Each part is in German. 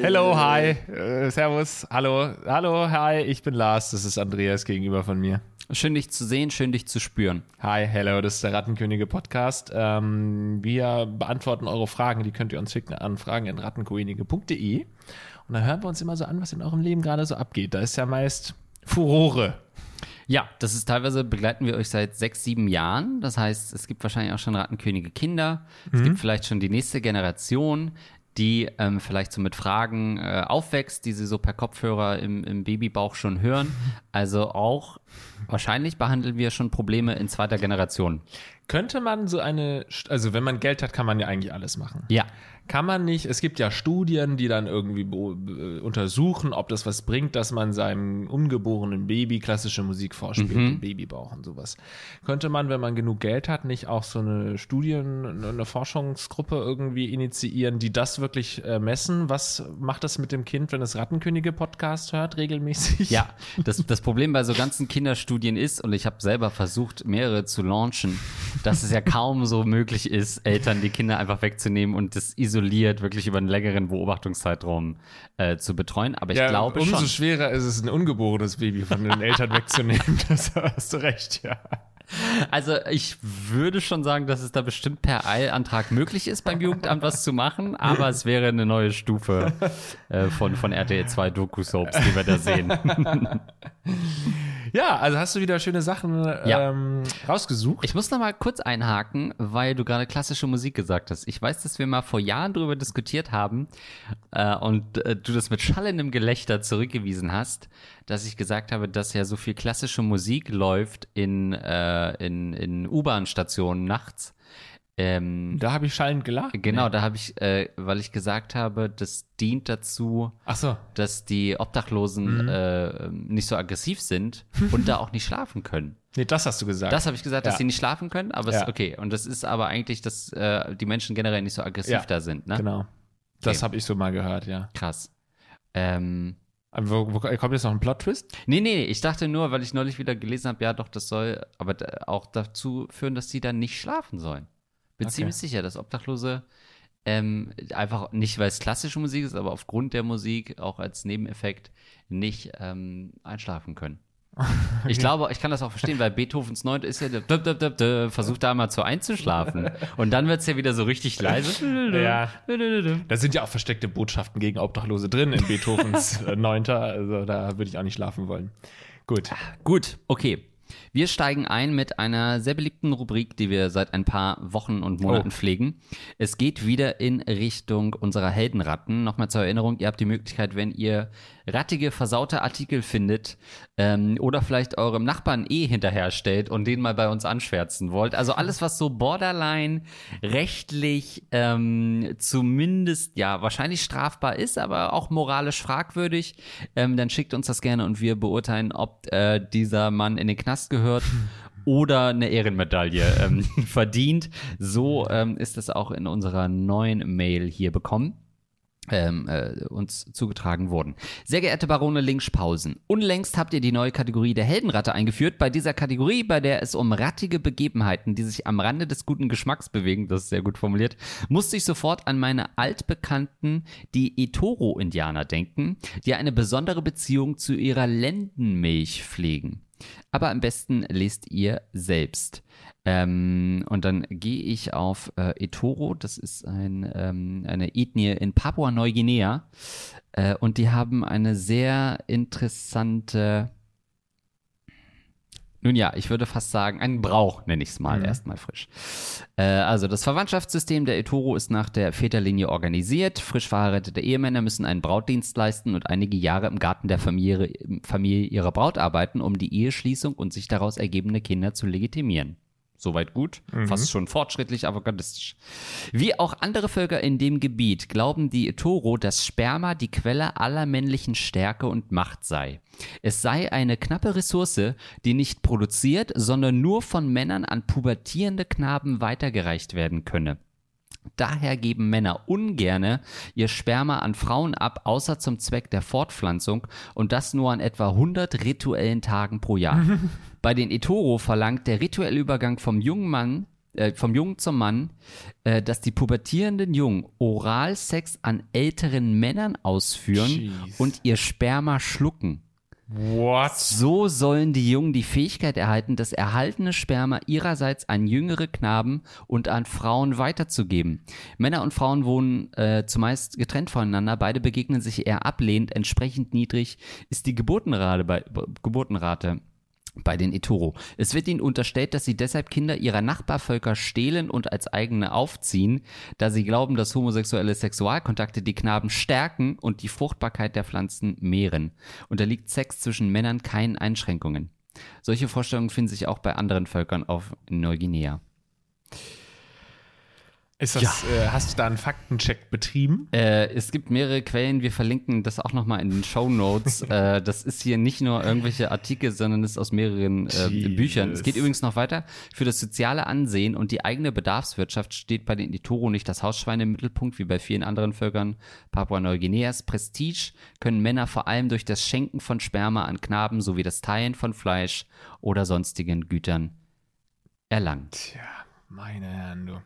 Hello, hi, äh, servus, hallo, hallo, hi, ich bin Lars, das ist Andreas gegenüber von mir. Schön dich zu sehen, schön dich zu spüren. Hi, hello, das ist der Rattenkönige Podcast. Ähm, wir beantworten eure Fragen, die könnt ihr uns schicken an fragen.rattenkönige.de und dann hören wir uns immer so an, was in eurem Leben gerade so abgeht. Da ist ja meist Furore. Ja, das ist teilweise begleiten wir euch seit sechs, sieben Jahren. Das heißt, es gibt wahrscheinlich auch schon Rattenkönige Kinder. Es gibt vielleicht schon die nächste Generation, die ähm, vielleicht so mit Fragen äh, aufwächst, die sie so per Kopfhörer im, im Babybauch schon hören. Also auch wahrscheinlich behandeln wir schon Probleme in zweiter Generation. Könnte man so eine, also wenn man Geld hat, kann man ja eigentlich alles machen. Ja. Kann man nicht, es gibt ja Studien, die dann irgendwie untersuchen, ob das was bringt, dass man seinem ungeborenen Baby klassische Musik vorspielt, im Babybauch und sowas. Könnte man, wenn man genug Geld hat, nicht auch so eine Studien, eine Forschungsgruppe irgendwie initiieren, die das wirklich äh, messen? Was macht das mit dem Kind, wenn es Rattenkönige-Podcast hört, regelmäßig? Ja, das, das Problem bei so ganzen Kinderstudien ist, und ich habe selber versucht, mehrere zu launchen, dass es ja kaum so möglich ist, Eltern die Kinder einfach wegzunehmen und das isoliert wirklich über einen längeren Beobachtungszeitraum äh, zu betreuen. Aber ich Ja, glaube umso schon. schwerer ist es, ein ungeborenes Baby von den Eltern wegzunehmen. Das hast du recht, ja. Also ich würde schon sagen, dass es da bestimmt per Eilantrag möglich ist, beim Jugendamt was zu machen, aber es wäre eine neue Stufe äh, von, von RTL 2 Doku-Soaps, die wir da sehen. Ja, also hast du wieder schöne Sachen Ja. ähm, rausgesucht. Ich muss noch mal kurz einhaken, weil du gerade klassische Musik gesagt hast. Ich weiß, dass wir mal vor Jahren darüber diskutiert haben äh, und äh, du das mit schallendem Gelächter zurückgewiesen hast, dass ich gesagt habe, dass ja so viel klassische Musik läuft in, äh, in, in U-Bahn-Stationen nachts. Ähm, Da habe ich schallend gelacht. genau, da habe ich, äh, weil ich gesagt habe, das dient dazu, so. dass die Obdachlosen äh, nicht so aggressiv sind und da auch nicht schlafen können. Nee, das hast du gesagt. Das habe ich gesagt, dass Ja. sie nicht schlafen können, aber es Ja. ist okay. Und das ist aber eigentlich, dass äh, die Menschen generell nicht so aggressiv Ja. da sind, ne? Genau. Das Okay. habe ich so mal gehört, ja. Krass. Ähm, wo, wo, kommt jetzt noch ein Plot-Twist? nee, nee, ich dachte nur, weil ich neulich wieder gelesen habe, ja doch, das soll aber auch dazu führen, dass sie dann nicht schlafen sollen. Bin Okay. ziemlich sicher, dass Obdachlose ähm, einfach nicht, weil es klassische Musik ist, aber aufgrund der Musik auch als Nebeneffekt nicht ähm, einschlafen können. Ich glaube, ich kann das auch verstehen, weil Beethovens Neunte ist ja der dub, dub, dub, dub, versucht da mal zu einzuschlafen. Und dann wird es ja wieder so richtig leise. Ja. Da sind ja auch versteckte Botschaften gegen Obdachlose drin in Beethovens äh, Neunter. Also da würde ich auch nicht schlafen wollen. Gut. Gut, okay. Wir steigen ein mit einer sehr beliebten Rubrik, die wir seit ein paar Wochen und Monaten Oh. pflegen. Es geht wieder in Richtung unserer Heldenratten. Nochmal zur Erinnerung, ihr habt die Möglichkeit, wenn ihr rattige, versaute Artikel findet ähm, oder vielleicht eurem Nachbarn eh hinterherstellt und den mal bei uns anschwärzen wollt. Also alles, was so borderline rechtlich ähm, zumindest, ja, wahrscheinlich strafbar ist, aber auch moralisch fragwürdig, ähm, dann schickt uns das gerne und wir beurteilen, ob äh, dieser Mann in den Knast gehört oder eine Ehrenmedaille ähm, verdient. So ähm, ist es auch in unserer neuen Mail hier bekommen ähm, äh, uns zugetragen wurden. Sehr geehrte Barone Linkspausen, unlängst habt ihr die neue Kategorie der Heldenratte eingeführt. Bei dieser Kategorie, bei der es um rattige Begebenheiten, die sich am Rande des guten Geschmacks bewegen, das ist sehr gut formuliert, musste ich sofort an meine altbekannten, die Etoro-Indianer denken, die eine besondere Beziehung zu ihrer Lendenmilch pflegen. Aber am besten lest ihr selbst. Ähm, und dann gehe ich auf äh, Etoro, das ist ein, ähm, eine Ethnie in Papua-Neuguinea. Äh, und die haben eine sehr interessante, nun ja, ich würde fast sagen, einen Brauch, nenne ich es mal, erstmal frisch. Äh, also das Verwandtschaftssystem der Etoro ist nach der Väterlinie organisiert. Frisch verheiratete Ehemänner müssen einen Brautdienst leisten und einige Jahre im Garten der Familie, Familie ihrer Braut arbeiten, um die Eheschließung und sich daraus ergebende Kinder zu legitimieren. Soweit gut, fast schon fortschrittlich avantgardistisch. Wie auch andere Völker in dem Gebiet glauben die Toro, dass Sperma die Quelle aller männlichen Stärke und Macht sei. Es sei eine knappe Ressource, die nicht produziert, sondern nur von Männern an pubertierende Knaben weitergereicht werden könne. Daher geben Männer ungerne ihr Sperma an Frauen ab, außer zum Zweck der Fortpflanzung und das nur an etwa 100 rituellen Tagen pro Jahr. Bei den Etoro verlangt der rituelle Übergang vom jungen Mann äh, vom Jungen zum Mann, äh, dass die pubertierenden Jungen Oralsex an älteren Männern ausführen Jeez. und ihr Sperma schlucken. What? So sollen die Jungen die Fähigkeit erhalten, das erhaltene Sperma ihrerseits an jüngere Knaben und an Frauen weiterzugeben. Männer und Frauen wohnen äh, zumeist getrennt voneinander, beide begegnen sich eher ablehnend, entsprechend niedrig ist die Geburtenrate bei, Geburtenrate bei den Etoro. Es wird ihnen unterstellt, dass sie deshalb Kinder ihrer Nachbarvölker stehlen und als eigene aufziehen, da sie glauben, dass homosexuelle Sexualkontakte die Knaben stärken und die Fruchtbarkeit der Pflanzen mehren. Unterliegt Sex zwischen Männern keinen Einschränkungen. Solche Vorstellungen finden sich auch bei anderen Völkern auf Neuguinea. Ist das, äh, hast du da einen Faktencheck betrieben? Äh, es gibt mehrere Quellen, wir verlinken das auch nochmal in den Show Notes. äh, das ist hier nicht nur irgendwelche Artikel, sondern ist aus mehreren äh. Büchern. Es geht übrigens noch weiter. Für das soziale Ansehen und die eigene Bedarfswirtschaft steht bei den Itoro nicht das Hausschwein im Mittelpunkt, wie bei vielen anderen Völkern Papua-Neuguineas. Prestige können Männer vor allem durch das Schenken von Sperma an Knaben sowie das Teilen von Fleisch oder sonstigen Gütern erlangen. Tja, meine Herren, du.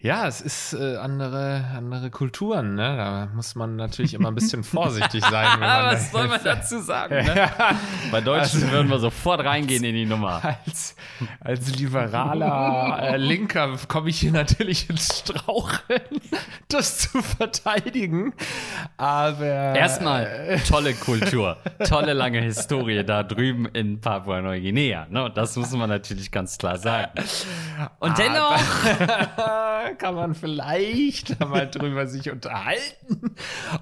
Ja, es ist äh, andere, andere Kulturen, ne? Da muss man natürlich immer ein bisschen vorsichtig sein, Was soll man dazu sagen? Ne? Bei Deutschen würden wir sofort reingehen in die Nummer. als, als liberaler äh, Linker komme ich hier natürlich ins Straucheln, das zu verteidigen. Aber Erstmal tolle Kultur, tolle lange Historie da drüben in Papua-Neuguinea. Ne? Das muss man natürlich ganz klar sagen. Und dennoch kann man vielleicht mal drüber sich unterhalten,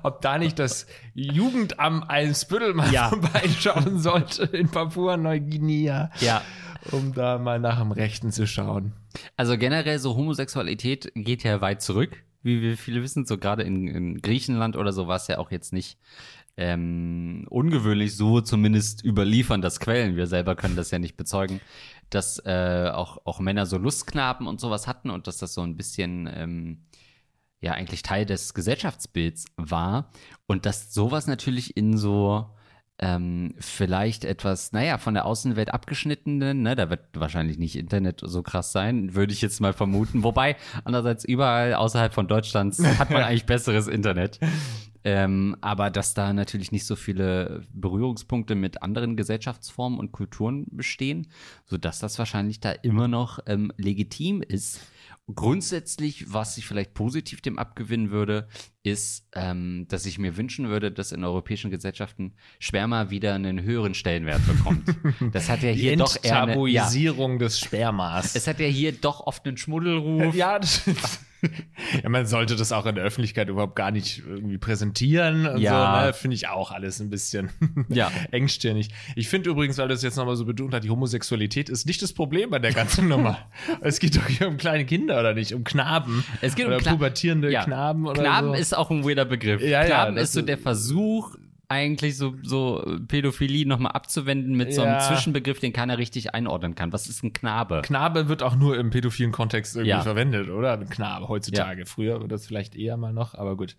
ob da nicht das Jugendamt Eimsbüttel mal Ja. vorbeischauen sollte in Papua-Neuguinea, Ja. um da mal nach dem Rechten zu schauen. Also generell so Homosexualität geht ja weit zurück, wie wir viele wissen. So gerade in, in Griechenland oder so war es ja auch jetzt nicht ähm, ungewöhnlich, so zumindest überliefern das Quellen. Wir selber können das ja nicht bezeugen, dass äh, auch, auch Männer so Lustknaben und sowas hatten und dass das so ein bisschen ähm, ja eigentlich Teil des Gesellschaftsbilds war. Und dass sowas natürlich in so ähm, vielleicht etwas, naja, von der Außenwelt abgeschnittenen, ne, da wird wahrscheinlich nicht Internet so krass sein, würde ich jetzt mal vermuten. Wobei, andererseits überall außerhalb von Deutschlands hat man eigentlich besseres Internet. Ähm, aber dass da natürlich nicht so viele Berührungspunkte mit anderen Gesellschaftsformen und Kulturen bestehen, sodass das wahrscheinlich da immer noch ähm, legitim ist. Grundsätzlich, was ich vielleicht positiv dem abgewinnen würde, ist, ähm, dass ich mir wünschen würde, dass in europäischen Gesellschaften Sperma wieder einen höheren Stellenwert bekommt. Das hat ja Die hier doch eher eine, ja, des Spermas. es hat ja hier doch oft einen Schmuddelruf. ja, das ja, man sollte das auch in der Öffentlichkeit überhaupt gar nicht irgendwie präsentieren und Ja. so, ne? Finde ich auch alles ein bisschen Ja. engstirnig. Ich finde übrigens, weil das jetzt nochmal so betont hat, die Homosexualität ist nicht das Problem bei der ganzen Nummer. Es geht doch hier um kleine Kinder oder nicht, um Knaben. Es geht oder um Kna- pubertierende Ja. Knaben oder Knaben so. ist auch ein weirder Begriff. Ja, Knaben ist so der Versuch, eigentlich so, so Pädophilie nochmal abzuwenden mit so einem Ja. Zwischenbegriff, den keiner richtig einordnen kann. Was ist ein Knabe? Knabe wird auch nur im pädophilen Kontext irgendwie Ja. verwendet, oder? Knabe heutzutage. Früher wird das vielleicht eher mal noch, aber gut.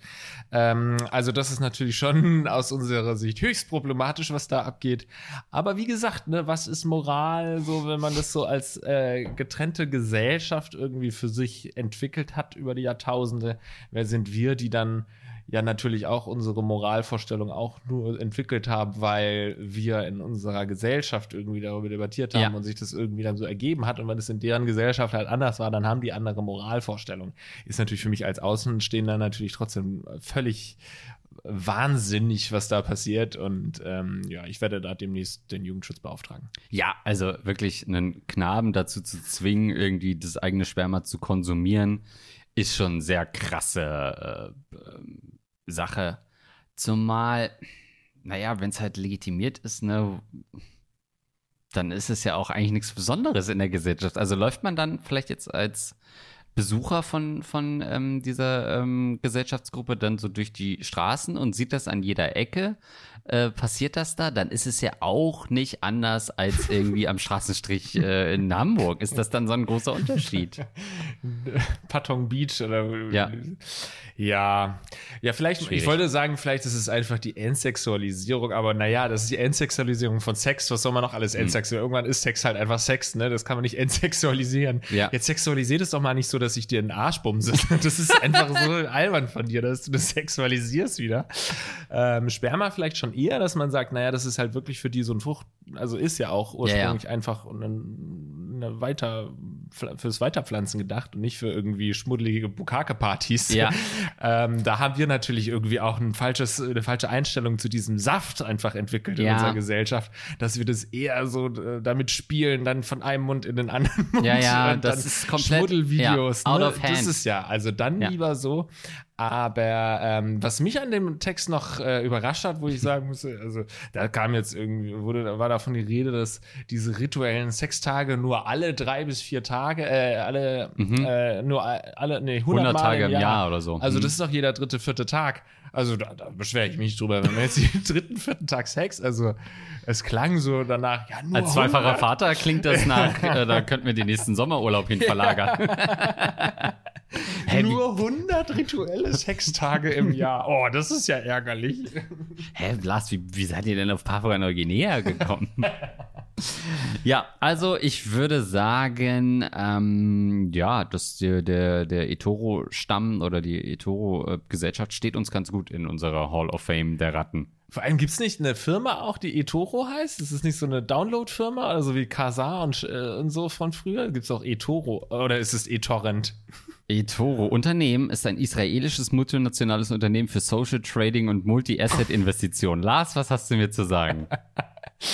Ähm, also das ist natürlich schon aus unserer Sicht höchst problematisch, was da abgeht. Aber wie gesagt, ne, was ist Moral, so wenn man das so als äh, getrennte Gesellschaft irgendwie für sich entwickelt hat über die Jahrtausende? Wer sind wir, die dann ja natürlich auch unsere Moralvorstellung auch nur entwickelt haben, weil wir in unserer Gesellschaft irgendwie darüber debattiert haben Ja. und sich das irgendwie dann so ergeben hat und wenn es in deren Gesellschaft halt anders war, dann haben die andere Moralvorstellung. Ist natürlich für mich als Außenstehender natürlich trotzdem völlig wahnsinnig, was da passiert und ähm, ja, ich werde da demnächst den Jugendschutz beauftragen. Ja, also wirklich einen Knaben dazu zu zwingen, irgendwie das eigene Sperma zu konsumieren, ist schon sehr krasse äh, ähm, Sache. Zumal, naja, wenn es halt legitimiert ist, ne, dann ist es ja auch eigentlich nichts Besonderes in der Gesellschaft. Also läuft man dann vielleicht jetzt als Besucher von, von ähm, dieser ähm, Gesellschaftsgruppe dann so durch die Straßen und sieht das an jeder Ecke, äh, passiert das da, dann ist es ja auch nicht anders als irgendwie am Straßenstrich äh, in Hamburg. Ist das dann so ein großer Unterschied? Patong Beach oder Ja. ja, ja, vielleicht, Schwierig. ich wollte sagen, vielleicht ist es einfach die Entsexualisierung, aber naja, das ist die Entsexualisierung von Sex. Was soll man noch Hm. alles entsexualisieren? Irgendwann ist Sex halt einfach Sex, ne? Das kann man nicht entsexualisieren. Ja. Jetzt sexualisiert es doch mal nicht so, dass ich dir einen Arsch bumse. Das ist einfach so albern von dir, dass du das sexualisierst wieder. Ähm, Sperma vielleicht schon eher, dass man sagt, naja, das ist halt wirklich für die so ein Frucht, also ist ja auch ursprünglich einfach eine, eine weiter, fürs Weiterpflanzen gedacht und nicht für irgendwie schmuddelige Bukake-Partys. Ja. Ähm, da haben wir natürlich irgendwie auch ein falsches, eine falsche Einstellung zu diesem Saft einfach entwickelt in Ja. unserer Gesellschaft, dass wir das eher so äh, damit spielen, dann von einem Mund in den anderen Mund. Ja, ja, und das dann ist komplett- Schmuddelvideos. ja, out ne? of hand. Das ist ja, also dann Ja. lieber so. Aber ähm, was mich an dem Text noch äh, überrascht hat, wo ich sagen musste, also da kam jetzt irgendwie, wurde, da war davon die Rede, dass diese rituellen Sextage nur alle drei bis vier Tage, äh, alle, äh, nur alle, nee, 100, 100 Mal Mhm. Tage im Jahr oder so. Also Mhm. das ist doch jeder dritte, vierte Tag. Also da, da beschwere ich mich drüber, wenn wir jetzt jeden dritten, vierten Tag Sex, also es klang so danach, ja, nur Als zweifacher 100. Vater klingt das nach, äh, da könnten wir den nächsten Sommerurlaub hin verlagern. Nur 100 rituelle Sextage im Jahr. Oh, das ist ja ärgerlich. hä, Blas, wie, wie seid ihr denn auf Papua-Neuguinea gekommen? ja, also ich würde sagen, ähm, ja, dass der, der, der Etoro-Stamm oder die Etoro-Gesellschaft steht uns ganz gut in unserer Hall of Fame der Ratten. Vor allem gibt es nicht eine Firma auch, die eToro heißt? Ist es nicht so eine Download-Firma, also wie Kazaa und, äh, und so von früher? Gibt es auch eToro? Oder ist es eTorrent? eToro Unternehmen ist ein israelisches multinationales Unternehmen für Social Trading und Multi-Asset-Investitionen. Lars, was hast du mir zu sagen?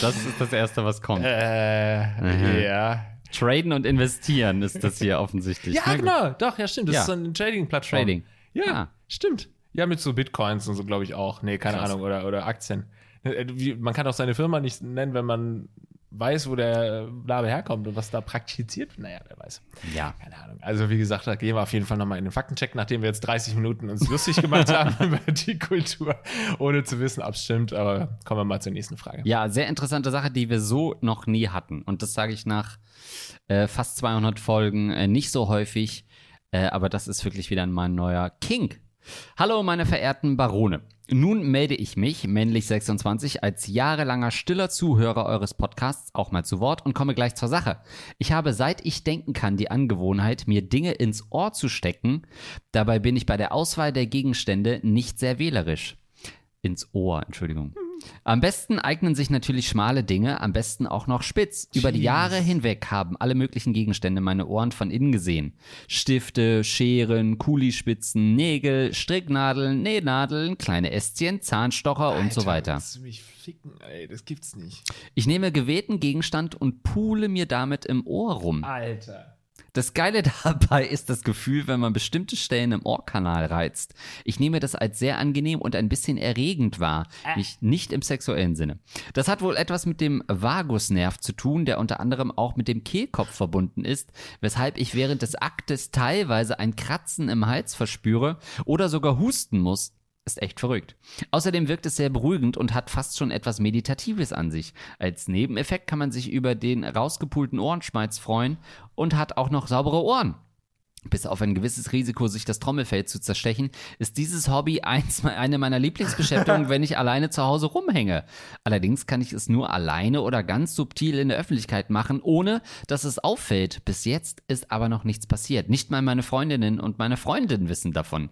Das ist das Erste, was kommt. Äh, ja. Traden und investieren ist das hier offensichtlich. Ja, genau. Doch, ja, stimmt. Das Ja. ist so eine Trading-Plattform. Trading. Ja, Ah. stimmt. Ja, mit so Bitcoins und so, glaube ich, auch. Nee, keine Krass. Ahnung. Oder, oder Aktien. Äh, Wie, man kann auch seine Firma nicht nennen, wenn man weiß, wo der Name herkommt und was da praktiziert. Naja, wer weiß. Ja. Keine Ahnung. Also, wie gesagt, da gehen wir auf jeden Fall nochmal in den Faktencheck, nachdem wir jetzt 30 Minuten uns lustig gemacht haben über die Kultur, ohne zu wissen, ob es stimmt. Aber kommen wir mal zur nächsten Frage. Ja, sehr interessante Sache, die wir so noch nie hatten. Und das sage ich nach äh, fast 200 Folgen äh, nicht so häufig. Äh, aber das ist wirklich wieder mein neuer King. Hallo, meine verehrten Barone. Nun melde ich mich, männlich 26, als jahrelanger stiller Zuhörer eures Podcasts auch mal zu Wort und komme gleich zur Sache. Ich habe seit ich denken kann die Angewohnheit, mir Dinge ins Ohr zu stecken. Dabei bin ich bei der Auswahl der Gegenstände nicht sehr wählerisch. Ins Ohr, Entschuldigung. Am besten eignen sich natürlich schmale Dinge, am besten auch noch spitz. Über die Jahre hinweg haben alle möglichen Gegenstände meine Ohren von innen gesehen. Stifte, Scheren, Kulispitzen, Nägel, Stricknadeln, Nähnadeln, kleine Ästchen, Zahnstocher und so Alter, weiter. Mich ficken? Ey, das gibt's nicht. Ich nehme gewählten Gegenstand und pule mir damit im Ohr rum. Alter. Das Geile dabei ist das Gefühl, wenn man bestimmte Stellen im Ohrkanal reizt. Ich nehme das als sehr angenehm und ein bisschen erregend wahr, nicht, nicht im sexuellen Sinne. Das hat wohl etwas mit dem Vagusnerv zu tun, der unter anderem auch mit dem Kehlkopf verbunden ist, weshalb ich während des Aktes teilweise ein Kratzen im Hals verspüre oder sogar husten muss. Ist echt verrückt. Außerdem wirkt es sehr beruhigend und hat fast schon etwas Meditatives an sich. Als Nebeneffekt kann man sich über den rausgepulten Ohrenschmalz freuen und hat auch noch saubere Ohren. Bis auf ein gewisses Risiko, sich das Trommelfell zu zerstechen, ist dieses Hobby eins, eine meiner Lieblingsbeschäftigungen, wenn ich alleine zu Hause rumhänge. Allerdings kann ich es nur alleine oder ganz subtil in der Öffentlichkeit machen, ohne dass es auffällt. Bis jetzt ist aber noch nichts passiert. Nicht mal meine Freundinnen und meine Freundinnen wissen davon.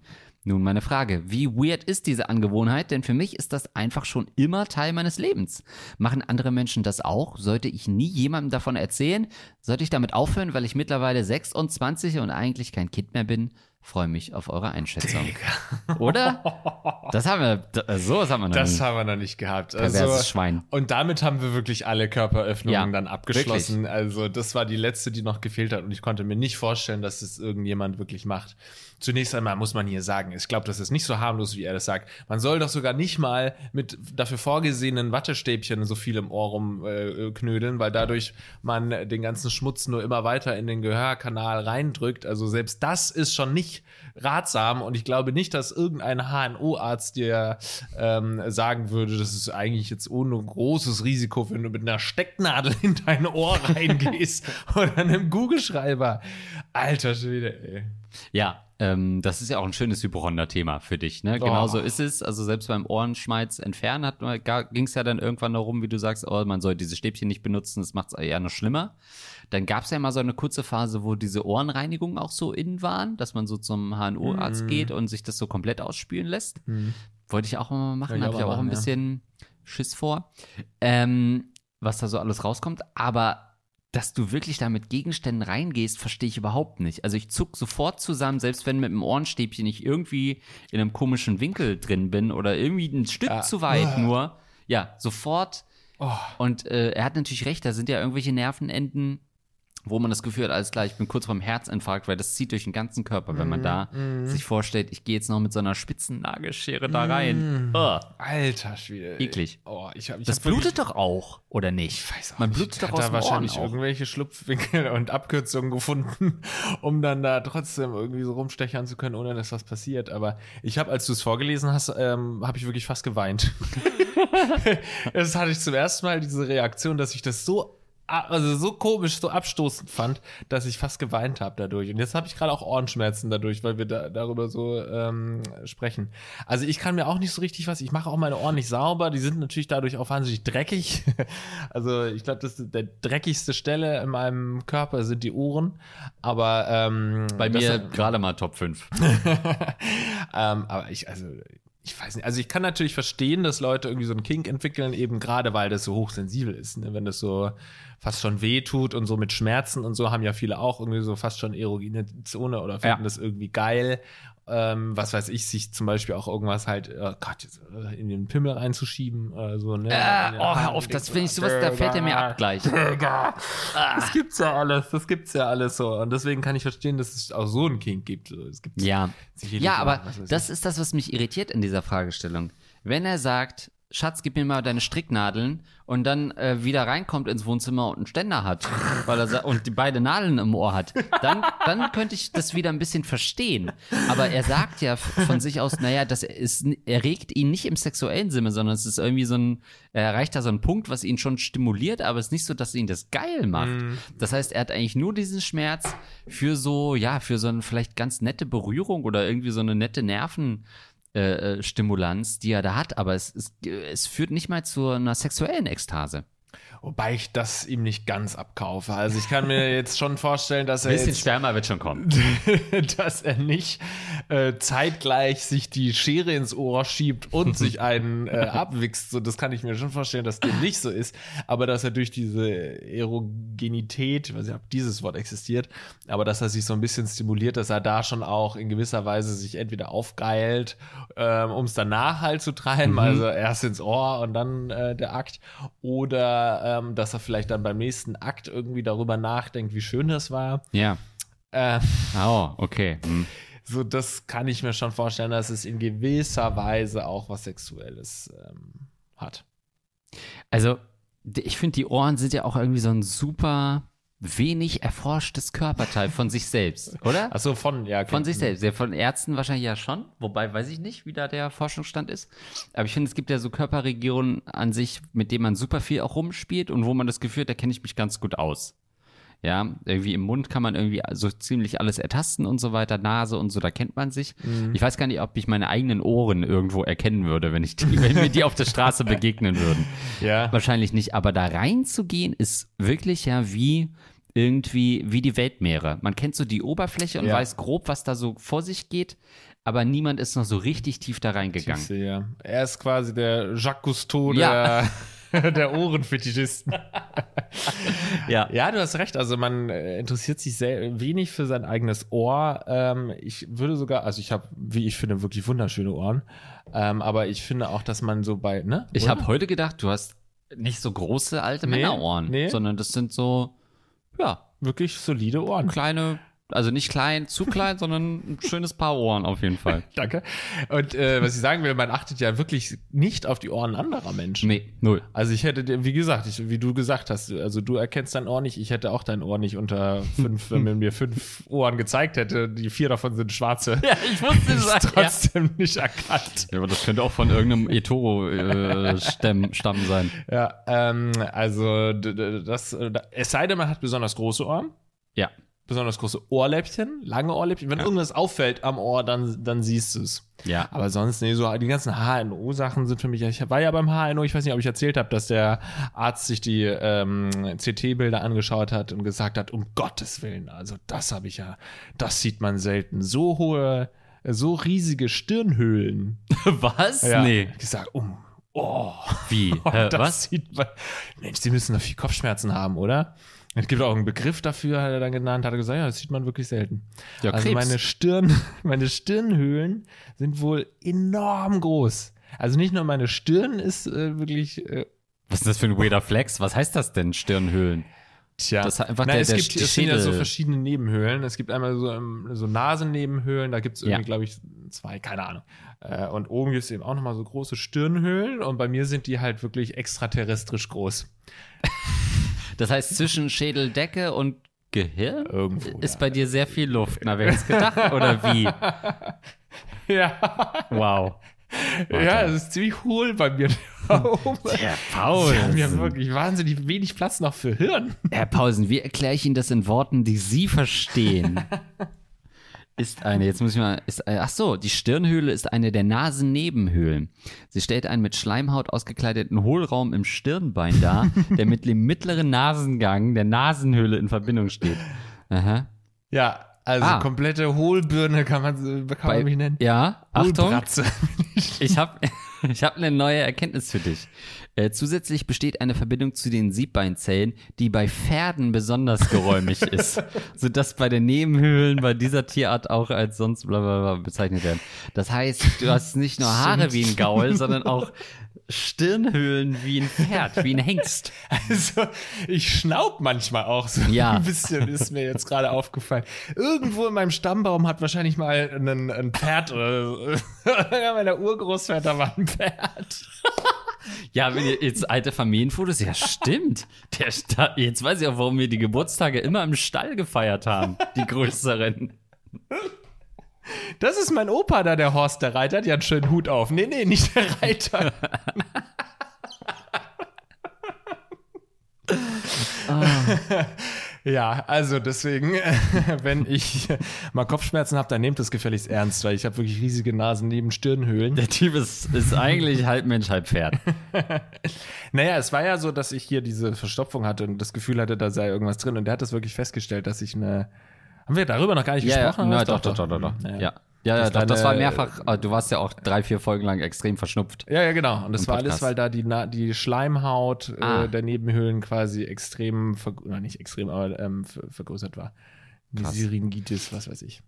Nun meine Frage, wie weird ist diese Angewohnheit? Denn für mich ist das einfach schon immer Teil meines Lebens. Machen andere Menschen das auch? Sollte ich nie jemandem davon erzählen? Sollte ich damit aufhören, weil ich mittlerweile 26 und eigentlich kein Kind mehr bin? freue mich auf eure Einschätzung. Oder? Das haben wir, d- sowas haben wir noch Das nie. haben wir noch nicht gehabt. Perverses Schwein. Und damit haben wir wirklich alle Körperöffnungen Ja, dann abgeschlossen. Also das war die letzte, die noch gefehlt hat. Und ich konnte mir nicht vorstellen, dass es irgendjemand wirklich macht. Zunächst einmal muss man hier sagen, ich glaube, das ist nicht so harmlos, wie er das sagt. Man soll doch sogar nicht mal mit dafür vorgesehenen Wattestäbchen so viel im Ohr rumknödeln, äh, weil dadurch man den ganzen Schmutz nur immer weiter in den Gehörkanal reindrückt. Also selbst das ist schon nicht ratsam. Und ich glaube nicht, dass irgendein HNO-Arzt dir ähm, sagen würde, das ist eigentlich jetzt ohne großes Risiko, wenn du mit einer Stecknadel in dein Ohr reingehst oder einem Google-Schreiber. Alter Schwede, ey. Ja, ähm, das ist ja auch ein schönes Hypochonder-Thema für dich, ne? Oh. Genau so ist es. Also selbst beim Ohrenschmalz entfernen ging es ja dann irgendwann darum, wie du sagst, oh, man soll diese Stäbchen nicht benutzen, das macht es eher noch schlimmer. Dann gab es ja mal so eine kurze Phase, wo diese Ohrenreinigungen auch so in waren, dass man so zum HNO-Arzt Mhm. geht und sich das so komplett ausspülen lässt. Wollte ich auch mal machen, ich habe auch ich auch ein machen, ja. bisschen Schiss vor, ähm, was da so alles rauskommt. Aber dass du wirklich da mit Gegenständen reingehst, verstehe ich überhaupt nicht. Also ich zuck sofort zusammen, selbst wenn mit dem Ohrenstäbchen ich irgendwie in einem komischen Winkel drin bin oder irgendwie ein Stück Ja. zu weit Ah. nur. Ja, sofort. Oh. Und äh, er hat natürlich recht, da sind ja irgendwelche Nervenenden, wo man das Gefühl hat, alles klar, ich bin kurz vorm Herzinfarkt, weil das zieht durch den ganzen Körper, wenn man da Mhm. sich vorstellt, ich gehe jetzt noch mit so einer spitzen Nagelschere da rein. Ugh. Alter Schwede. Eklig. Oh, ich hab, ich Das blutet doch auch, oder nicht? Ich weiß auch Man nicht. blutet Der doch aus da wahrscheinlich auch. irgendwelche Schlupfwinkel und Abkürzungen gefunden, um dann da trotzdem irgendwie so rumstechern zu können, ohne dass was passiert. Aber ich habe, als du es vorgelesen hast, ähm, habe ich wirklich fast geweint. das hatte ich zum ersten Mal diese Reaktion, dass ich das so also so komisch, so abstoßend fand, dass ich fast geweint habe dadurch. Und jetzt habe ich gerade auch Ohrenschmerzen dadurch, weil wir da, darüber so ähm, sprechen. Also ich kann mir auch nicht so richtig was, ich mache auch meine Ohren nicht sauber, die sind natürlich dadurch auch wahnsinnig dreckig. Also ich glaube, das ist der dreckigste Stelle in meinem Körper sind die Ohren. Aber ähm, Bei mir gerade mal Top 5. ähm, aber ich, also, ich weiß nicht. Also, ich kann natürlich verstehen, dass Leute irgendwie so einen Kink entwickeln, eben gerade weil das so hochsensibel ist. Ne? Wenn das so fast schon weh tut und so mit Schmerzen und so haben ja viele auch irgendwie so fast schon erogene Zone oder finden Ja. das irgendwie geil. Ähm, was weiß ich, sich zum Beispiel auch irgendwas halt, oh Gott, äh, in den Pimmel reinzuschieben oder so, ne? Äh, oh, hör auf, das finde ich sowas, da fällt er mir ab gleich. Digga. Das gibt's ja alles, das gibt's ja alles so. Und deswegen kann ich verstehen, dass es auch so einen Kink gibt. Es gibt Ja. Ja, aber das ist das, was mich irritiert in dieser Fragestellung. Wenn er sagt, Schatz, gib mir mal deine Stricknadeln und dann äh, wieder reinkommt ins Wohnzimmer und einen Ständer hat weil er und die beide Nadeln im Ohr hat, dann, dann könnte ich das wieder ein bisschen verstehen. Aber er sagt ja von sich aus, naja, das ist, erregt ihn nicht im sexuellen Sinne, sondern es ist irgendwie so ein, er erreicht da so einen Punkt, was ihn schon stimuliert, aber es ist nicht so, dass ihn das geil macht. Das heißt, er hat eigentlich nur diesen Schmerz für so, ja, für so eine vielleicht ganz nette Berührung oder irgendwie so eine nette Nerven. Äh, äh, Stimulanz, die er da hat, aber es, es, es führt nicht mal zu einer sexuellen Ekstase. Wobei ich das ihm nicht ganz abkaufe. Also ich kann mir jetzt schon vorstellen, dass er Ein bisschen jetzt, Sperma wird schon kommen. dass er nicht äh, zeitgleich sich die Schere ins Ohr schiebt und sich einen äh, abwichst. So, das kann ich mir schon vorstellen, dass dem nicht so ist. Aber dass er durch diese Erogenität, ich weiß nicht, ob dieses Wort existiert, aber dass er sich so ein bisschen stimuliert, dass er da schon auch in gewisser Weise sich entweder aufgeilt, ähm, um es danach halt zu treiben, also erst ins Ohr und dann äh, der Akt, oder ähm, dass er vielleicht dann beim nächsten Akt irgendwie darüber nachdenkt, wie schön das war. Ja. Äh, Oh, okay. Hm. so, das kann ich mir schon vorstellen, dass es in gewisser Weise auch was Sexuelles ähm, hat. Also, ich finde, die Ohren sind ja auch irgendwie so ein super wenig erforschtes Körperteil von sich selbst, oder? Achso, von, ja. okay. Von sich selbst. Ja, von Ärzten wahrscheinlich ja schon. Wobei weiß ich nicht, wie da der Forschungsstand ist. Aber ich finde, es gibt ja so Körperregionen an sich, mit denen man super viel auch rumspielt und wo man das Gefühl hat, da kenne ich mich ganz gut aus. Ja, irgendwie im Mund kann man irgendwie so ziemlich alles ertasten und so weiter, Nase und so, da kennt man sich. Ich weiß gar nicht, ob ich meine eigenen Ohren irgendwo erkennen würde, wenn ich die, wenn mir die auf der Straße begegnen würden. Ja. Wahrscheinlich nicht, aber da reinzugehen ist wirklich ja wie irgendwie wie die Weltmeere. Man kennt so die Oberfläche und Ja. weiß grob, was da so vor sich geht, aber niemand ist noch so richtig tief da reingegangen. Siehste, ja. Er ist quasi der Jacques Cousteau Ja. der, der Ohrenfetischisten. Ja. Ja, du hast recht. Also man äh, interessiert sich sehr wenig für sein eigenes Ohr. Ähm, ich würde sogar, also ich habe, wie ich finde, wirklich wunderschöne Ohren. Ähm, aber ich finde auch, dass man so bei, ne? Ich habe heute gedacht, du hast nicht so große alte Nee, Männerohren, nee. sondern das sind so, ja, wirklich solide Ohren. kleine, also nicht klein, zu klein, sondern ein schönes Paar Ohren auf jeden Fall. Danke. Und äh, was ich sagen will, man achtet ja wirklich nicht auf die Ohren anderer Menschen. Nee, null. Also ich hätte, dir- wie gesagt, ich, wie du gesagt hast, also du erkennst dein Ohr nicht, ich hätte auch dein Ohr nicht unter fünf, wenn man mir fünf Ohren gezeigt hätte, die vier davon sind schwarze. Ja, ich wusste Ist trotzdem nicht erkannt. Ja, aber das könnte auch von irgendeinem Etoro-Stamm Stamm sein. Ja, ähm, also das, äh, es sei denn, man hat besonders große Ohren, Ja. Besonders große Ohrläppchen, lange Ohrläppchen. Wenn irgendwas auffällt am Ohr, dann, dann siehst du es. Ja. Aber sonst, nee, so die ganzen HNO-Sachen sind für mich, ich war ja beim HNO, ich weiß nicht, ob ich erzählt habe, dass der Arzt sich die ähm, CT-Bilder angeschaut hat und gesagt hat, um Gottes Willen, also das habe ich ja, das sieht man selten. So hohe, so riesige Stirnhöhlen. Was? Ja. Nee. Ich gesagt, um, oh. Wie? Hä, das was? sieht man. Mensch, die müssen doch viel Kopfschmerzen haben, oder? Es gibt auch einen Begriff dafür, hat er dann genannt, hat er gesagt, ja, das sieht man wirklich selten. Ja, also Krebs. meine Stirn, meine Stirnhöhlen sind wohl enorm groß. Also nicht nur meine Stirn ist äh, wirklich, äh, Was ist das für ein weirder Flex? Was heißt das denn, Stirnhöhlen? tja. Das einfach Nein, der- es der gibt es sind ja so verschiedene Nebenhöhlen. Es gibt einmal so, ähm, so Nasennebenhöhlen, da gibt es irgendwie, Ja. glaube ich, zwei, keine Ahnung. Äh, und oben gibt es eben auch nochmal so große Stirnhöhlen und bei mir sind die halt wirklich extraterrestrisch groß. Das heißt, zwischen Schädeldecke und Gehirn Irgendwo, ist ja. bei dir sehr viel Luft. Na, wer hätte es gedacht? Oder wie? Ja. Wow. Ja, es ist ziemlich hohl bei mir. da oben. Herr Paul. Wir haben ja wirklich wahnsinnig wenig Platz noch für Hirn. Herr Pausen, wie erkläre ich Ihnen das in Worten, die Sie verstehen? Ist eine, jetzt muss ich mal, ist, äh, ach so, die Stirnhöhle ist eine der Nasennebenhöhlen. Sie stellt einen mit Schleimhaut ausgekleideten Hohlraum im Stirnbein dar, der mit dem mittleren Nasengang der Nasenhöhle in Verbindung steht. Aha. Ja, also Ah. komplette Hohlbirne kann man, kann man mich nennen. Ja, Achtung. Ich habe ich hab eine neue Erkenntnis für dich. Äh, zusätzlich besteht eine Verbindung zu den Siebbeinzellen, die bei Pferden besonders geräumig ist, sodass bei den Nebenhöhlen bei dieser Tierart auch als sonst bla bla bla bezeichnet werden. Das heißt, du hast nicht nur Haare wie ein Gaul, sondern auch Stirnhöhlen wie ein Pferd, wie ein Hengst. Also, ich schnaub manchmal auch so Ja. ein bisschen, ist mir jetzt gerade aufgefallen. Irgendwo in meinem Stammbaum hat wahrscheinlich mal ein, ein Pferd oder so. Meiner Urgroßväter war ein Pferd. Ja, wenn ihr jetzt alte Familienfotos, ja stimmt. Der Sta jetzt weiß ich auch, warum wir die Geburtstage immer im Stall gefeiert haben, die größeren. Das ist mein Opa da, der Horst, der Reiter. Die hat einen schönen Hut auf. Nee, nee, nicht der Reiter. Ja, also deswegen, wenn ich mal Kopfschmerzen habe, dann nehmt das gefälligst ernst, weil ich habe wirklich riesige Nasen neben Stirnhöhlen. Der Typ ist, ist eigentlich halb Mensch, halb Pferd. Naja, es war ja so, dass ich hier diese Verstopfung hatte und das Gefühl hatte, da sei irgendwas drin. Und der hat das wirklich festgestellt, dass ich eine. Haben wir darüber noch gar nicht Ja, ja, gesprochen? na, Was? doch, doch, doch, doch, doch. Ja. Ja, ja, ja Das doch, das war mehrfach. ah, Du warst ja auch drei, vier Folgen lang extrem verschnupft. Ja, ja, genau. Und das war alles, weil da die, Na die Schleimhaut Ah. äh, der Nebenhöhlen quasi extrem, oder nicht extrem, aber ähm, ver vergrößert war. Krass. Syringitis, was weiß ich.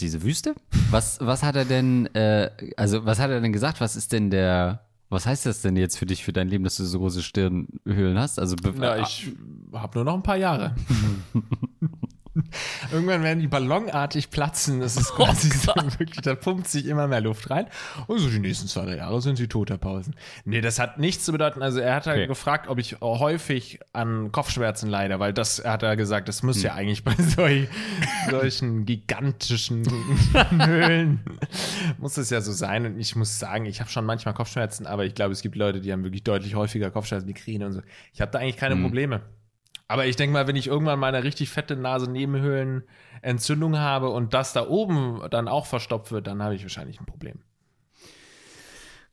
Diese Wüste? Was, was hat er denn, äh, also was hat er denn gesagt? Was ist denn der, was heißt das denn jetzt für dich, für dein Leben, dass du so große Stirnhöhlen hast? Also, Na, ich habe nur noch ein paar Jahre. Irgendwann werden die ballonartig platzen. Das ist quasi so wirklich, da pumpt sich immer mehr Luft rein. Und so die nächsten zwei, drei Jahre sind sie tot, Herr Pausen. Nee, das hat nichts zu bedeuten. Also er hat halt Okay. gefragt, ob ich häufig an Kopfschmerzen leide, weil das hat er gesagt, das muss ja eigentlich bei solch, solchen gigantischen Höhlen muss es ja so sein. Und ich muss sagen, ich habe schon manchmal Kopfschmerzen, aber ich glaube, es gibt Leute, die haben wirklich deutlich häufiger Kopfschmerzen, Migräne und so. Ich habe da eigentlich keine Probleme. Aber ich denke mal, wenn ich irgendwann mal eine richtig fette Nase-Nebenhöhlen-Entzündung habe und das da oben dann auch verstopft wird, dann habe ich wahrscheinlich ein Problem.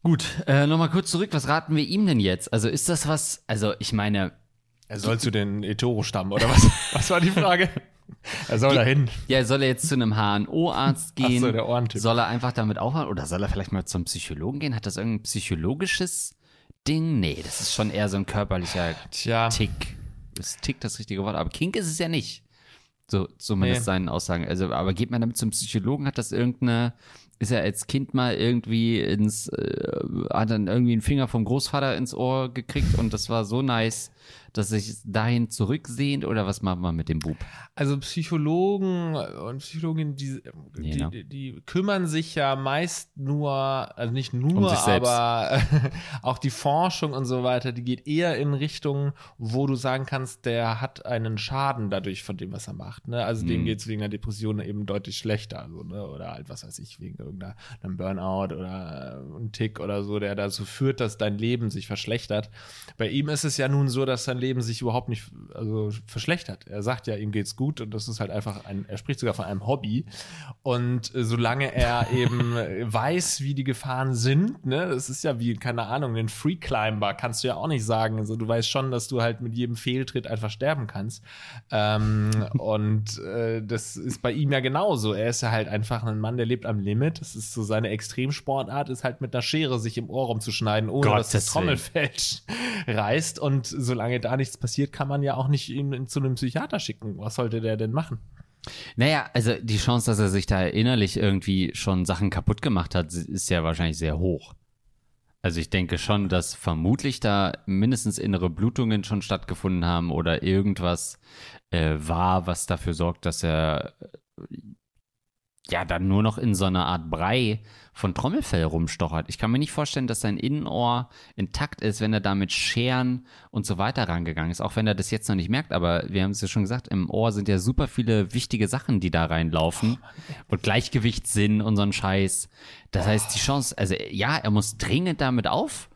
gut, äh, nochmal kurz zurück. Was raten wir ihm denn jetzt? Also ist das was, also ich meine, Er soll zu den Etoro stammen, oder was? Was war die Frage? Er soll da hin. ja, soll er jetzt zu einem HNO-Arzt gehen? so, der Ohrentyp. Soll er einfach damit aufhören? Oder soll er vielleicht mal zum Psychologen gehen? Hat das irgendein psychologisches Ding? Nee, das ist schon eher so ein körperlicher Tja. Tick. Ist Tick das richtige Wort, aber Kink ist es ja nicht. So, zumindest Nee. seinen Aussagen. Also, aber geht man damit zum Psychologen? Hat das irgendeine, ist er als Kind mal irgendwie ins, äh, hat dann irgendwie einen Finger vom Großvater ins Ohr gekriegt und das war so nice, dass sich dahin zurücksehnt oder was macht man mit dem Bub? Also Psychologen und Psychologinnen, die, Nee, die, ne? die, kümmern sich ja meist nur, also nicht nur, Um aber auch die Forschung und so weiter, die geht eher in Richtung, wo du sagen kannst, der hat einen Schaden dadurch von dem, was er macht. Ne? Also dem Mhm. geht es wegen einer Depression eben deutlich schlechter. Also, ne? Oder halt, was weiß ich, wegen irgendeinem Burnout oder äh, ein Tick oder so, der dazu führt, dass dein Leben sich verschlechtert. Bei ihm ist es ja nun so, dass sein Leben sich überhaupt nicht also verschlechtert. Er sagt ja, ihm geht's gut und das ist halt einfach ein, er spricht sogar von einem Hobby. Und äh, solange er eben äh, weiß, wie die Gefahren sind, ne, das ist ja wie, keine Ahnung, ein Free Climber, kannst du ja auch nicht sagen. Also du weißt schon, dass du halt mit jedem Fehltritt einfach sterben kannst. Ähm, und äh, das ist bei ihm ja genauso. Er ist ja halt einfach ein Mann, der lebt am Limit. Das ist so seine Extremsportart, ist halt mit einer Schere sich im Ohr rumzuschneiden, ohne dass das Gottes. Trommelfell reißt. Und solange da nichts passiert, kann man ja auch nicht ihn zu einem Psychiater schicken. Was sollte der denn machen? Naja, also die Chance, dass er sich da innerlich irgendwie schon Sachen kaputt gemacht hat, ist ja wahrscheinlich sehr hoch. Also ich denke schon, dass vermutlich da mindestens innere Blutungen schon stattgefunden haben oder irgendwas äh, war, was dafür sorgt, dass er äh, ja dann nur noch in so einer Art Brei von Trommelfell rumstochert. Ich kann mir nicht vorstellen, dass sein Innenohr intakt ist, wenn er da mit Scheren und so weiter rangegangen ist, auch wenn er das jetzt noch nicht merkt. Aber wir haben es ja schon gesagt, im Ohr sind ja super viele wichtige Sachen, die da reinlaufen und Gleichgewichtssinn und so ein Scheiß. Das heißt, die Chance, also ja, er muss dringend damit auf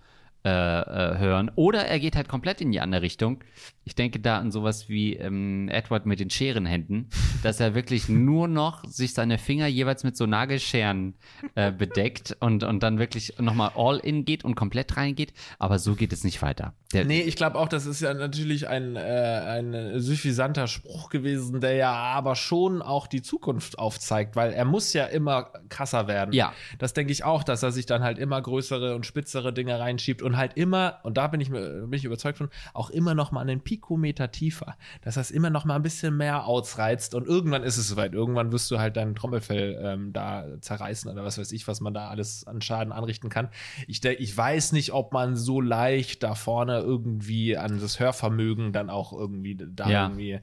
äh, äh, hören oder er geht halt komplett in die andere Richtung. Ich denke da an sowas wie ähm, Edward mit den Scherenhänden, dass er wirklich nur noch sich seine Finger jeweils mit so Nagelscheren äh, bedeckt und, und dann wirklich nochmal all in geht und komplett reingeht. Aber so geht es nicht weiter. Der, Nee, ich glaube auch, das ist ja natürlich ein, äh, ein suffisanter Spruch gewesen, der ja aber schon auch die Zukunft aufzeigt, weil er muss ja immer krasser werden. Ja. Das denke ich auch, dass er sich dann halt immer größere und spitzere Dinge reinschiebt und halt immer, und da bin ich, bin ich überzeugt von, auch immer noch mal einen Pikometer tiefer. Dass das immer noch mal ein bisschen mehr ausreizt und irgendwann ist es soweit. Irgendwann wirst du halt dein Trommelfell ähm, da zerreißen oder was weiß ich, was man da alles an Schaden anrichten kann. Ich, ich weiß nicht, ob man so leicht da vorne irgendwie an das Hörvermögen dann auch irgendwie da Ja. irgendwie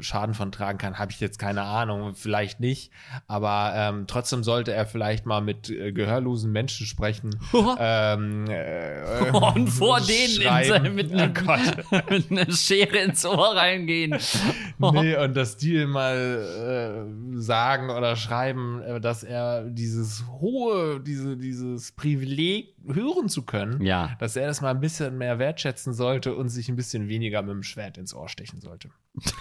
Schaden von tragen kann, habe ich jetzt keine Ahnung, vielleicht nicht. Aber ähm, trotzdem sollte er vielleicht mal mit äh, gehörlosen Menschen sprechen. ähm, äh, und vor denen schreiben. sein- mit, oh einem, Gott. mit einer Schere ins Ohr reingehen. Nee, und dass die mal äh, sagen oder schreiben, äh, dass er dieses hohe, diese, dieses Privileg hören zu können, Ja. dass er das mal ein bisschen mehr wertschätzen sollte und sich ein bisschen weniger mit dem Schwert ins Ohr stechen sollte.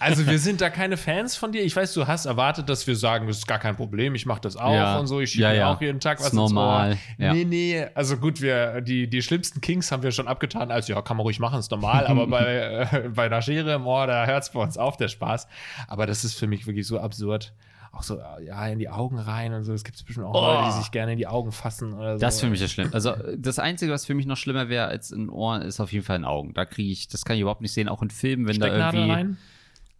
Also wir sind da keine Fans von dir. Ich weiß, du hast erwartet, dass wir sagen, das ist gar kein Problem, ich mache das auch Ja. und so, ich schiebe Ja, ja. auch jeden Tag was Ist normal, ins Ohr. ja. Nee, nee, also gut, wir, die, die schlimmsten Kings haben wir schon abgetan, als ja, kann man ruhig machen, ist normal, aber bei, äh, bei einer Schere im Ohr, da hört es bei uns auf, der Spaß. Aber das ist für mich wirklich so absurd. Auch so, ja, in die Augen rein und so. Es gibt bestimmt auch Oh. Leute, die sich gerne in die Augen fassen oder so. Das ist für mich das Schlimme. Also das Einzige, was für mich noch schlimmer wäre als in Ohren, ist auf jeden Fall in Augen. Da kriege ich, das kann ich überhaupt nicht sehen, auch in Filmen, wenn da Stecknadel irgendwie. rein.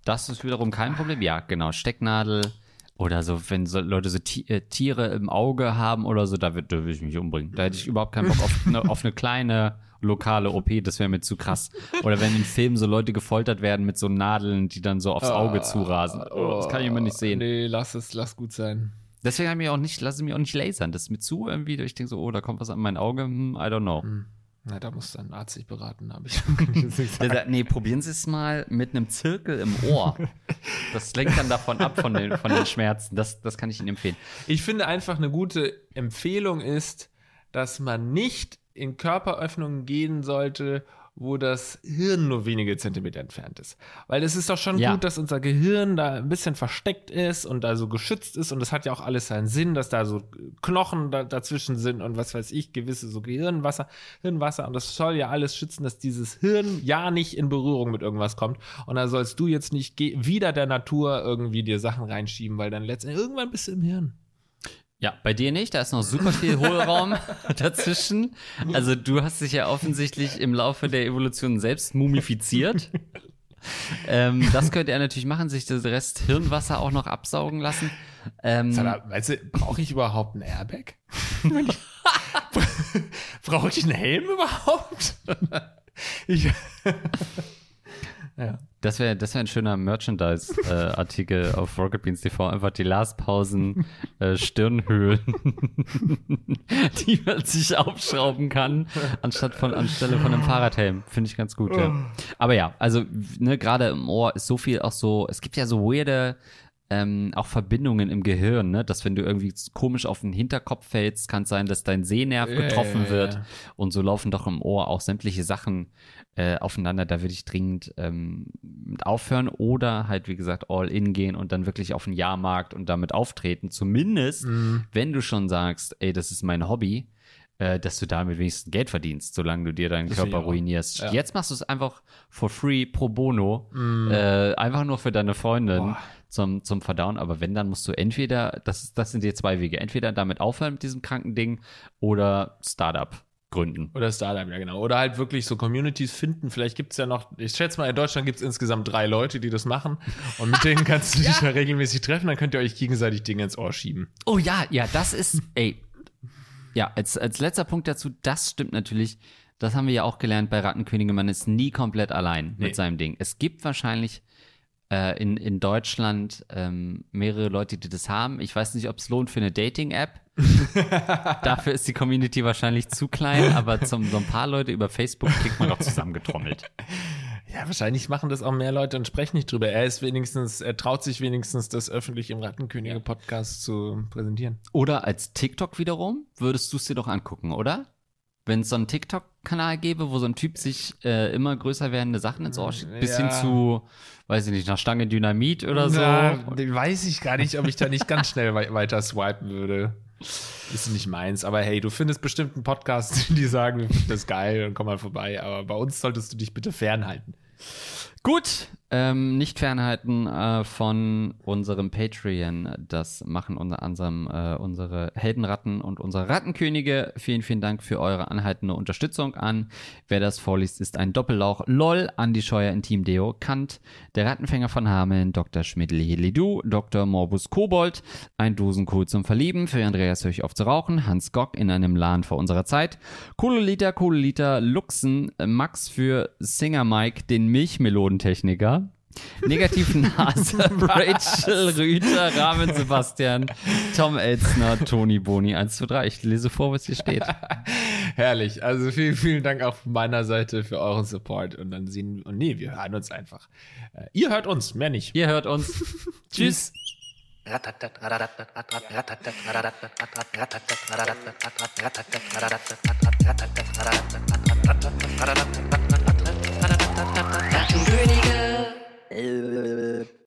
Das ist wiederum kein Problem. Ja, genau. Stecknadel oder so, wenn so Leute so äh, Tiere im Auge haben oder so, da würde da würd ich mich umbringen. Da hätte ich überhaupt keinen Bock auf eine, auf eine kleine lokale OP, das wäre mir zu krass. Oder wenn in Filmen so Leute gefoltert werden mit so Nadeln, die dann so aufs Auge zurasen. Oh, das kann ich immer nicht sehen. Nee, lass es, lass gut sein. Deswegen habe ich auch nicht, lasse ich mich auch nicht lasern. Das ist mir zu irgendwie, ich denke so, oh, da kommt was an mein Auge, hm, I don't know. Na, da muss dein Arzt sich beraten, habe ich. Der sagt, nee, probieren Sie es mal mit einem Zirkel im Ohr. Das lenkt dann davon ab, von den, von den Schmerzen. Das, das kann ich Ihnen empfehlen. Ich finde einfach eine gute Empfehlung ist, dass man nicht in Körperöffnungen gehen sollte, wo das Hirn nur wenige Zentimeter entfernt ist. Weil es ist doch schon Ja. gut, dass unser Gehirn da ein bisschen versteckt ist und da so geschützt ist und das hat ja auch alles seinen Sinn, dass da so Knochen da, dazwischen sind und was weiß ich, gewisse so Gehirnwasser, Hirnwasser und das soll ja alles schützen, dass dieses Hirn ja nicht in Berührung mit irgendwas kommt und da sollst du jetzt nicht wieder der Natur irgendwie dir Sachen reinschieben, weil dann letztendlich irgendwann bist du im Hirn. Ja, bei dir nicht. Da ist noch super viel Hohlraum dazwischen. Also du hast dich ja offensichtlich im Laufe der Evolution selbst mumifiziert. ähm, das könnte er natürlich machen, sich das Rest Hirnwasser auch noch absaugen lassen. Ähm, Sag, weißt du, brauche ich überhaupt ein Airbag? brauche ich einen Helm überhaupt? ich, ja. Das wäre das wär ein schöner Merchandise-Artikel äh, auf Rocket Beans TV. Einfach die Lastpausen, äh, Stirnhöhlen, die man sich aufschrauben kann, anstatt von anstelle von einem Fahrradhelm. Finde ich ganz gut, ja. Aber ja, also ne, gerade im Ohr ist so viel auch so, es gibt ja so weirde ähm, auch Verbindungen im Gehirn, ne? dass wenn du irgendwie komisch auf den Hinterkopf fällst, kann es sein, dass dein Sehnerv getroffen ja, ja, ja, wird und so laufen doch im Ohr auch sämtliche Sachen äh, aufeinander. Da würde ich dringend ähm, aufhören oder halt, wie gesagt, all in gehen und dann wirklich auf den Jahrmarkt und damit auftreten. Zumindest, mhm. wenn du schon sagst, ey, das ist mein Hobby, äh, dass du damit wenigstens Geld verdienst, solange du dir deinen das Körper ruinierst. Ja. Jetzt machst du es einfach for free, pro bono, mm. äh, einfach nur für deine Freundin zum, zum Verdauen. Aber wenn, dann musst du entweder, das, das sind dir zwei Wege, entweder damit aufhören mit diesem kranken Ding oder Startup gründen. Oder Startup, ja genau. Oder halt wirklich so Communities finden. Vielleicht gibt es ja noch, ich schätze mal, in Deutschland gibt es insgesamt drei Leute, die das machen. Und mit denen kannst du dich ja. regelmäßig treffen, dann könnt ihr euch gegenseitig Dinge ins Ohr schieben. Oh ja, ja, das ist, ey, ja, als, als letzter Punkt dazu, das stimmt natürlich. Das haben wir ja auch gelernt bei Rattenkönige. Man ist nie komplett allein nee. mit seinem Ding. Es gibt wahrscheinlich äh, in, in Deutschland ähm, mehrere Leute, die das haben. Ich weiß nicht, ob es lohnt für eine Dating-App. Dafür ist die Community wahrscheinlich zu klein, aber zum, so ein paar Leute über Facebook kriegt man doch zusammengetrommelt. Ja, wahrscheinlich machen das auch mehr Leute und sprechen nicht drüber. Er ist wenigstens, er traut sich wenigstens, das öffentlich im Rattenkönige-Podcast zu präsentieren. Oder als TikTok wiederum, würdest du es dir doch angucken, oder? Wenn es so einen TikTok-Kanal gäbe, wo so ein Typ sich äh, immer größer werdende Sachen ins Ohr schiebt, bis hin zu, weiß ich nicht, nach Stange Dynamit oder so. Na, weiß ich gar nicht, ob ich da nicht ganz schnell weiter swipen würde. Ist nicht meins, aber hey, du findest bestimmt einen Podcast, die sagen, das geil und komm mal vorbei, aber bei uns solltest du dich bitte fernhalten. Gut, ähm, nicht fernhalten äh, von unserem Patreon. Das machen unter anderem äh, unsere Heldenratten und unsere Rattenkönige. Vielen, vielen Dank für eure anhaltende Unterstützung an. Wer das vorliest, ist ein Doppellauch. LOL, Andi Scheuer in Team Deo, Kant, der Rattenfänger von Hameln, Dr. Schmidl-Helidu, Dr. Morbus Kobold, ein Dosenkohl zum Verlieben, für Andreas Höch auf zu rauchen, Hans Gock in einem Lahn vor unserer Zeit, Kololiter, Kololiter, Luxen, Max für Singer Mike, den Milchmelodentechniker, Negativen Nase, Rachel Rüter, Rahmen Sebastian, Tom Elzner, Toni Boni 1 zu 3. Ich lese vor, was hier steht. Herrlich. Also vielen, vielen Dank auch von meiner Seite für euren Support. Und dann sehen und nee, wir hören uns einfach. Äh, ihr hört uns, mehr nicht. Ihr hört uns. Tschüss. hey hey hey